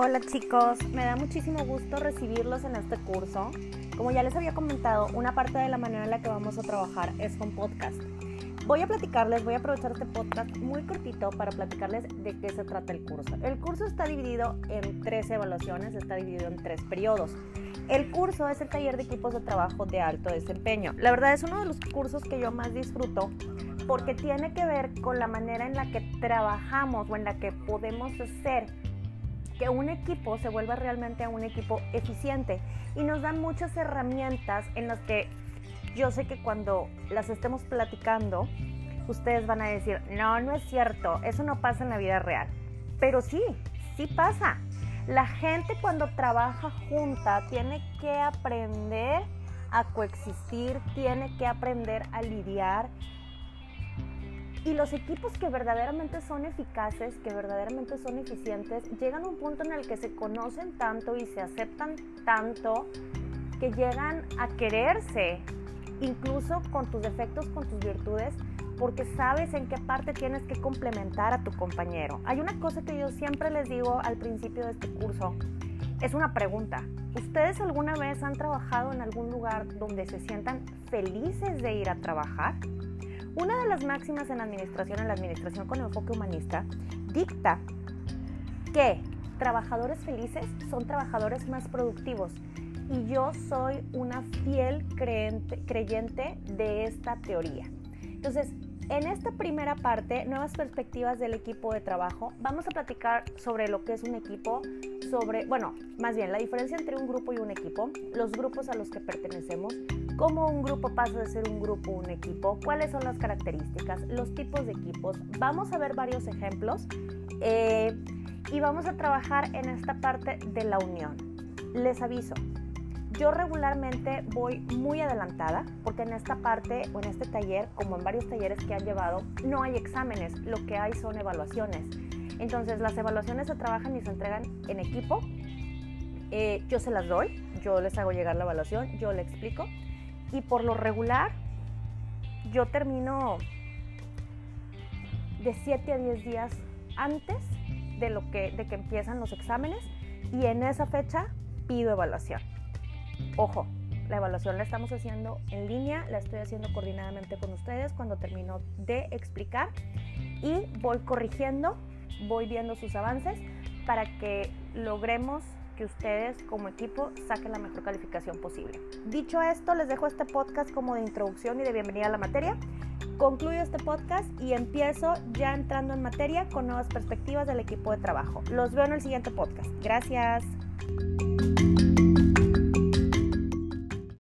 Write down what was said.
Hola chicos, me da muchísimo gusto recibirlos en este curso. Como ya les había comentado, una parte de la manera en la que vamos a trabajar es con podcast. Voy a platicarles, voy a aprovechar este podcast muy cortito para platicarles de qué se trata el curso. El curso está dividido en tres evaluaciones, está dividido en tres periodos. El curso es el taller de equipos de trabajo de alto desempeño. La verdad es uno de los cursos que yo más disfruto porque tiene que ver con la manera en la que trabajamos o en la que podemos hacer que un equipo se vuelva realmente un equipo eficiente y nos da muchas herramientas en las que yo sé que cuando las estemos platicando, ustedes van a decir, no, no es cierto, eso no pasa en la vida real. Pero sí, sí pasa. La gente cuando trabaja junta tiene que aprender a coexistir, tiene que aprender a lidiar y los equipos que verdaderamente son eficaces, que verdaderamente son eficientes, llegan a un punto en el que se conocen tanto y se aceptan tanto que llegan a quererse, incluso con tus defectos, con tus virtudes, porque sabes en qué parte tienes que complementar a tu compañero. Hay una cosa que yo siempre les digo al principio de este curso, es una pregunta. ¿Ustedes alguna vez han trabajado en algún lugar donde se sientan felices de ir a trabajar? Una de las máximas en la administración, en la administración con enfoque humanista, dicta que trabajadores felices son trabajadores más productivos. Y yo soy una fiel creyente de esta teoría. Entonces, en esta primera parte, nuevas perspectivas del equipo de trabajo, vamos a platicar sobre lo que es un equipo, sobre, bueno, más bien la diferencia entre un grupo y un equipo, los grupos a los que pertenecemos, cómo un grupo pasa de ser un grupo un equipo, cuáles son las características, los tipos de equipos. Vamos a ver varios ejemplos eh, y vamos a trabajar en esta parte de la unión. Les aviso, yo regularmente voy muy adelantada porque en esta parte o en este taller, como en varios talleres que han llevado, no hay exámenes, lo que hay son evaluaciones. Entonces las evaluaciones se trabajan y se entregan en equipo. Eh, yo se las doy, yo les hago llegar la evaluación, yo le explico y por lo regular yo termino de 7 a 10 días antes de, lo que, de que empiezan los exámenes y en esa fecha pido evaluación. Ojo, la evaluación la estamos haciendo en línea, la estoy haciendo coordinadamente con ustedes cuando termino de explicar y voy corrigiendo, voy viendo sus avances para que logremos que ustedes como equipo saquen la mejor calificación posible. Dicho esto, les dejo este podcast como de introducción y de bienvenida a la materia. Concluyo este podcast y empiezo ya entrando en materia con nuevas perspectivas del equipo de trabajo. Los veo en el siguiente podcast. Gracias.